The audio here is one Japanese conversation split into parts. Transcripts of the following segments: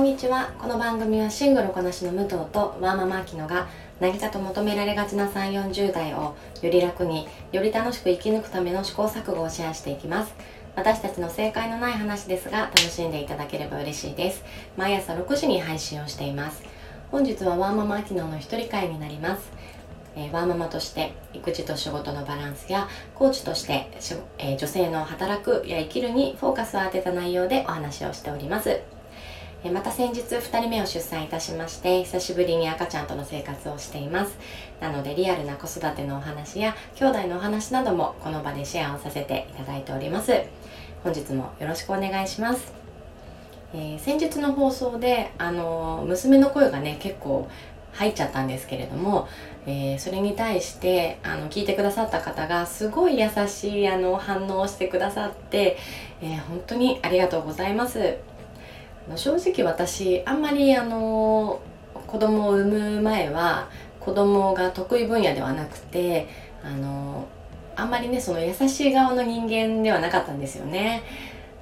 こんにちは。この番組はシングルこなしの武藤とワーママアキノが何かと求められがちな3 4 0代をより楽により楽しく生き抜くための試行錯誤をシェアしていきます。私たちの正解のない話ですが楽しんでいただければ嬉しいです。毎朝6時に配信をしています。本日はワーママアキノの一人会になります。えー、ワーママとして育児と仕事のバランスやコーチとして、えー、女性の働くや生きるにフォーカスを当てた内容でお話をしております、また先日2人目を出産いたしまして久しぶりに赤ちゃんとの生活をしています。なのでリアルな子育てのお話や兄弟のお話などもこの場でシェアをさせていただいております。本日もよろしくお願いします。えー、先日の放送で、あの、娘の声がね結構入っちゃったんですけれども、えー、それに対してあの聞いてくださった方がすごい優しいあの反応をしてくださって、えー、本当にありがとうございます。ま正直私あんまりあの子供を産む前は子供が得意分野ではなくてあのあんまりねその優しい側の人間ではなかったんですよね。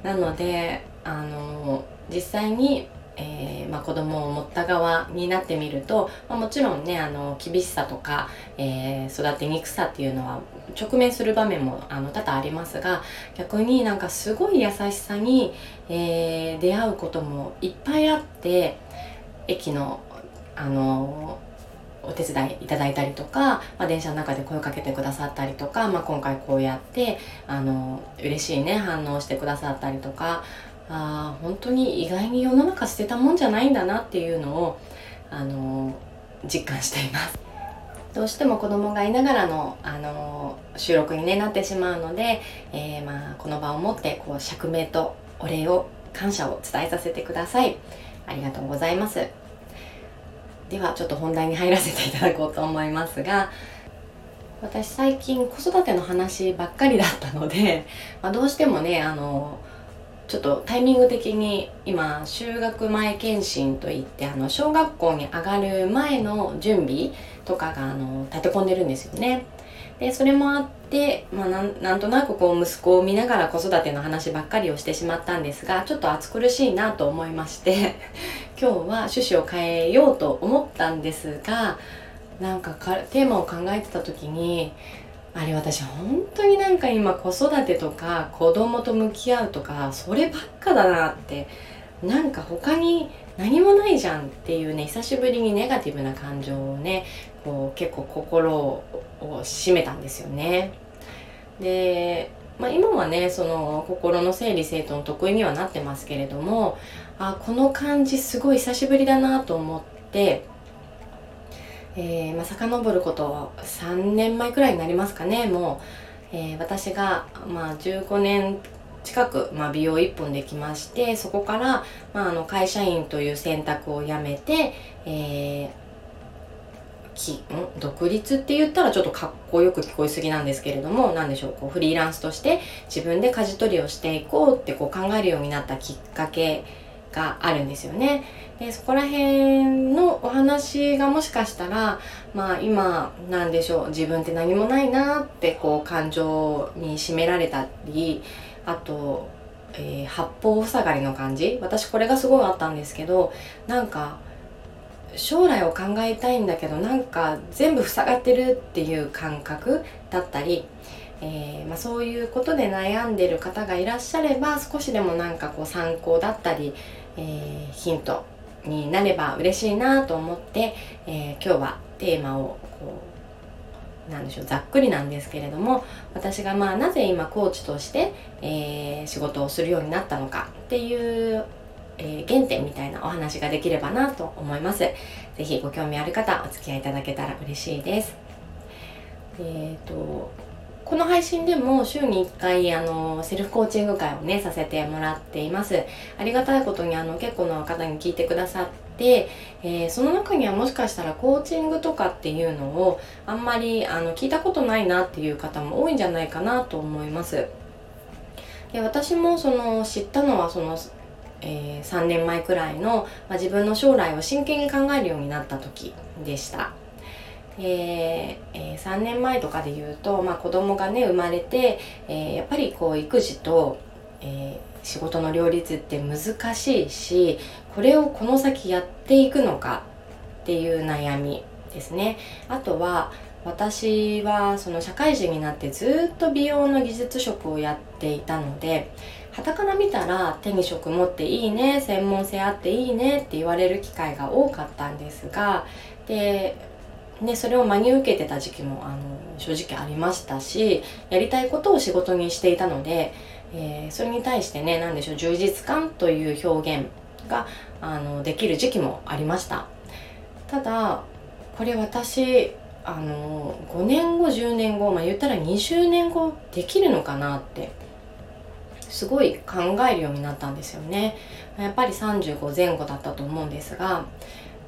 なのであの実際にえーまあ、子供を持った側になってみると、まあ、もちろんねあの厳しさとか、えー、育てにくさっていうのは直面する場面もあの多々ありますが逆になんかすごい優しさに、えー、出会うこともいっぱいあって駅のあのお手伝いいただいたりとか、まあ、電車の中で声かけてくださったりとか、まあ、今回こうやってあの嬉しいね反応してくださったりとかあ本当に意外に世の中捨てたもんじゃないんだなっていうのをあの実感しています。どうしても子供がいながらのあの収録に、ね、なってしまうので、えー、まあ、この場をもってこう釈明とお礼を感謝を伝えさせてください。ありがとうございます。ではちょっと本題に入らせていただこうと思いますが私最近子育ての話ばっかりだったので、まあ、どうしてもねあのちょっとタイミング的に今就学前検診といってあの小学校に上がる前の準備とかがあの立て込んでるんですよね。でそれもあって、まあ、なんとなくこう息子を見ながら子育ての話ばっかりをしてしまったんですがちょっと暑苦しいなと思いまして 今日は趣旨を変えようと思ったんですがなんかテーマを考えてた時にあれ私本当になんか今子育てとか子供と向き合うとかそればっかだなってなんか他に何もないじゃんっていうね久しぶりにネガティブな感情をねこう結構心を締めたんですよね。で、まあ、今はねその心の整理整頓得意にはなってますけれどもあこの感じすごい久しぶりだなと思ってえー、まあ、遡ること3年前くらいになりますかねもう、えー、私が、まあ、15年近く、まあ、美容1本できましてそこから、まあ、あの会社員という選択をやめて、えー、きん？独立って言ったらちょっとかっこよく聞こえすぎなんですけれども何でしょうこうフリーランスとして自分で舵取りをしていこうってこう考えるようになったきっかけがあるんですよね。でそこら辺のお話がもしかしたらまあ今なんでしょう自分って何もないなってこう感情に占められたりあと、えー、八方塞がりの感じ私これがすごいあったんですけどなんか将来を考えたいんだけどなんか全部塞がってるっていう感覚だったりえー、まあ、そういうことで悩んでる方がいらっしゃれば少しでもなんかこう参考だったり、えー、ヒントになれば嬉しいなと思って、えー、今日はテーマをこうなんでしょうざっくりなんですけれども私がまあなぜ今コーチとして、え仕事をするようになったのかっていう、え原点みたいなお話ができればなと思います。是非ご興味ある方お付き合いいただけたら嬉しいです。えっ、とこの配信でも週に1回あのセルフコーチング会をねさせてもらっています。ありがたいことにあの結構の方に聞いてくださってえー、その中にはもしかしたらコーチングとかっていうのをあんまりあの聞いたことないなっていう方も多いんじゃないかなと思います。で私もその知ったのはその、えー、3年前くらいの、まあ、自分の将来を真剣に考えるようになった時でした。えー、3年前とかで言うと、まあ、子供がね生まれて、えー、やっぱりこう育児と、えー、仕事の両立って難しいしこれをこの先やっていくのかっていう悩みですね。あとは私はその社会人になってずっと美容の技術職をやっていたので傍から見たら手に職持っていいね専門性あっていいねって言われる機会が多かったんですがでね、それを真に受けてた時期もあの正直ありましたしやりたいことを仕事にしていたので、えー、それに対してね何でしょう充実感という表現があのできる時期もありました。ただこれ私あの5年後10年後まあ言ったら20年後できるのかなってすごい考えるようになったんですよね。やっぱり35前後だったと思うんですが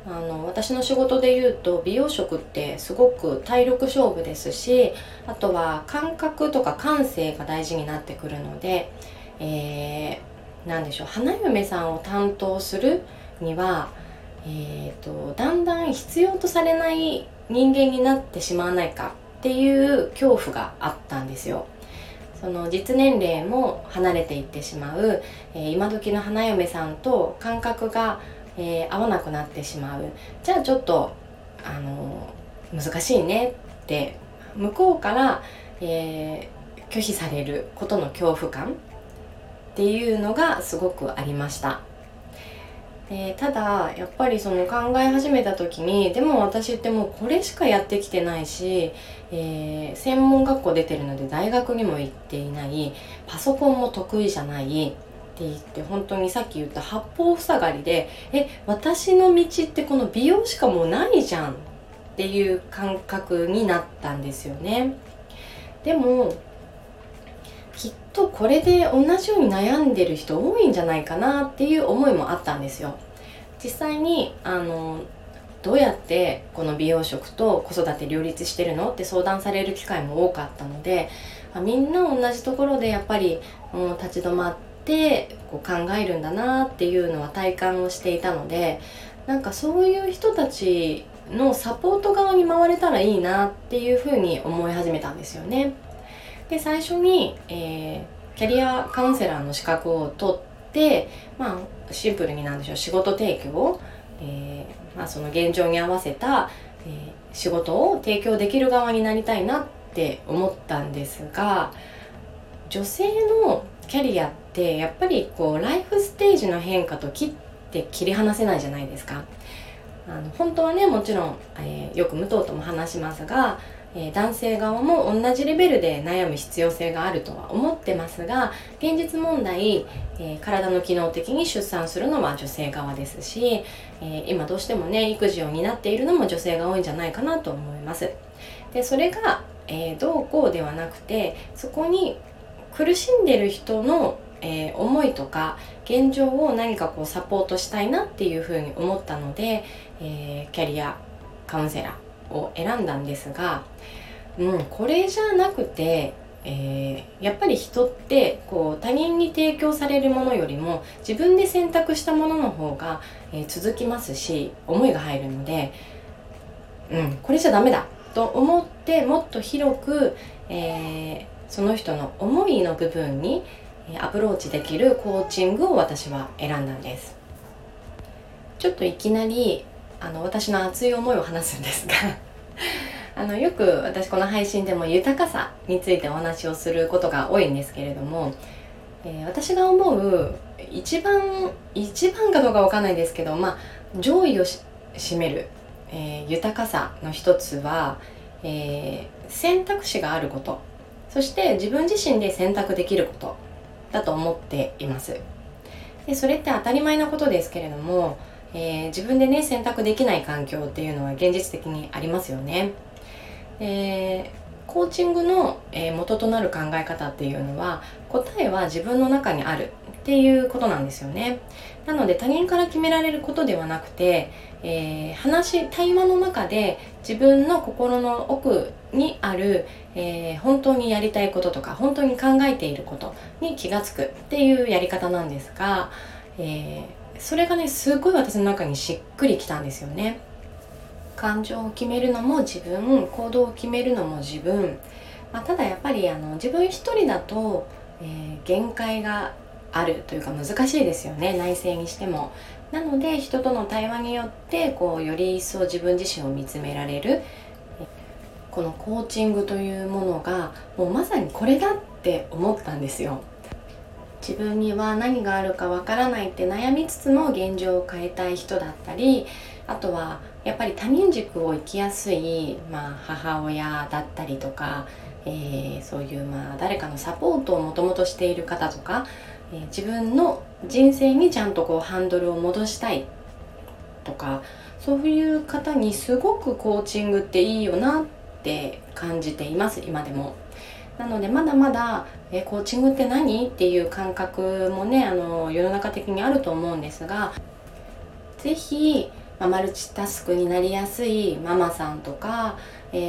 あの私の仕事で言うと美容職ってすごく体力勝負ですしあとは感覚とか感性が大事になってくるので、えー、何でしょう花嫁さんを担当するには、えーと、だんだん必要とされない人間になってしまわないかっていう恐怖があったんですよ。その実年齢も離れていってしまう、えー、今時の花嫁さんと感覚が、えー、合わなくなってしまうじゃあちょっとあの難しいねって向こうから、えー、拒否されることの恐怖感っていうのがすごくありました。えー、ただやっぱりその考え始めた時にでも私ってもうこれしかやってきてないし、えー、専門学校出てるので大学にも行っていないパソコンも得意じゃないって言って本当にさっき言った八方塞がりでえ私の道ってこの美容しかもうないじゃんっていう感覚になったんですよね。でもきっとこれで同じように悩んでる人多いんじゃないかなっていう思いもあったんですよ実際にあのどうやってこの美容職と子育て両立してるのって相談される機会も多かったのでみんな同じところでやっぱり、うん、立ち止まってこう考えるんだなっていうのは体感をしていたのでなんかそういう人たちのサポート側に回れたらいいなっていうふうに思い始めたんですよね。で最初に、えー、キャリアカウンセラーの資格を取ってまあシンプルになんでしょう仕事提供、えー、まあ、その現状に合わせた、えー、仕事を提供できる側になりたいなって思ったんですが女性のキャリアってやっぱりこうライフステージの変化と切って切り離せないじゃないですか。あの本当はねもちろん、えー、よく武藤とも話しますがえ男性側も同じレベルで悩む必要性があるとは思ってますが現実問題、えー、体の機能的に出産するのは女性側ですし、えー、今どうしてもね育児を担っているのも女性が多いんじゃないかなと思いますでそれが、えー、どうこうではなくてそこに苦しんでる人の、え思いとか現状を何かこうサポートしたいなっていうふうに思ったので、えキャリアカウンセラーを選んだんですがうん、これじゃなくて、えー、やっぱり人ってこう他人に提供されるものよりも自分で選択したものの方が、えー、続きますし思いが入るので、うん、これじゃダメだと思ってもっと広く、えー、その人の思いの部分にアプローチできるコーチングを私は選んだんです。ちょっといきなりあの私の熱い思いを話すんですが あのよく私この配信でも豊かさについてお話をすることが多いんですけれども、えー、私が思う一番一番かどうかわかんないですけど、まあ、上位を占める、えー、豊かさの一つは、えー、選択肢があること。そして自分自身で選択できることだと思っています。でそれって当たり前のことですけれども、えー、自分でね選択できない環境っていうのは現実的にありますよね。えー、コーチングの、えー、元となる考え方っていうのは答えは自分の中にあるっていうことなんですよね。なので他人から決められることではなくて、えー、話対話の中で自分の心の奥にある、えー、本当にやりたいこととか本当に考えていることに気が付くっていうやり方なんですが、えー、それがねすごい私の中にしっくりきたんですよね。感情を決めるのも自分行動を決めるのも自分、まあ、ただやっぱりあの自分一人だと、えー、限界があるというか難しいですよね。内省にしても。なので人との対話によってこうより一層自分自身を見つめられる。このコーチングというものがもうまさにこれだって思ったんですよ。自分には何があるかわからないって悩みつつも現状を変えたい人だったりあとはやっぱり他人軸を生きやすい、まあ、母親だったりとか、えー、そういう、まあ、誰かのサポートをもともとしている方とか、えー、自分の人生にちゃんとこうハンドルを戻したいとかそういう方にすごくコーチングっていいよなって感じています今でも。なのでまだまだえコーチングって何っていう感覚もねあの世の中的にあると思うんですが是非、まあ、マルチタスクになりやすいママさんとか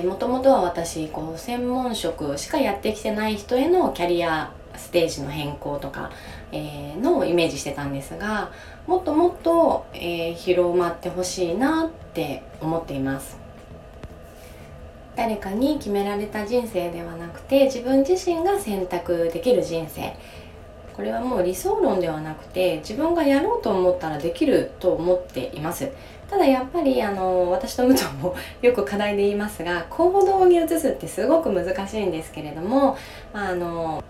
もともとは私こう専門職しかやってきてない人へのキャリアステージの変更とか、えー、のイメージしてたんですがもっともっと、えー、広まってほしいなって思っています。誰かに決められた人生ではなくて自分自身が選択できる人生これはもう理想論ではなくて自分がやろうと思ったらできると思っています。ただやっぱりあの私と武藤も よく課題で言いますが行動に移すってすごく難しいんですけれども、まあ、あの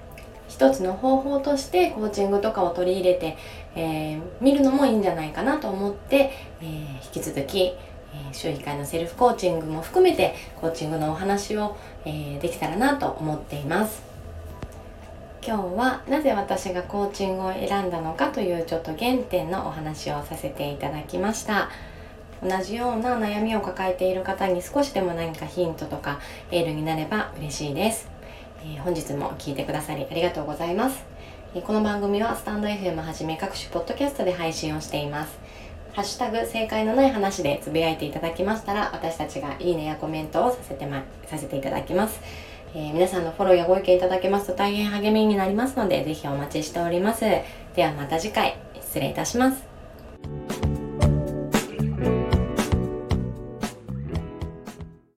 一つの方法としてコーチングとかを取り入れて、えー、見るのもいいんじゃないかなと思って、えー、引き続きえ週1回のセルフコーチングも含めてコーチングのお話を、えーできたらなと思っています。今日はなぜ私がコーチングを選んだのかというちょっと原点のお話をさせていただきました。同じような悩みを抱えている方に少しでも何かヒントとかエールになれば嬉しいです、えー、本日も聞いてくださりありがとうございます、え、この番組はスタンド FM はじめ各種ポッドキャストで配信をしています。ハッシュタグ正解のない話でつぶやいていただきましたら私たちがいいねやコメントをさせて,、ま、させていただきます、えー、皆さんのフォローやご意見いただけますと大変励みになりますので、ぜひお待ちしております。ではまた次回、失礼いたします。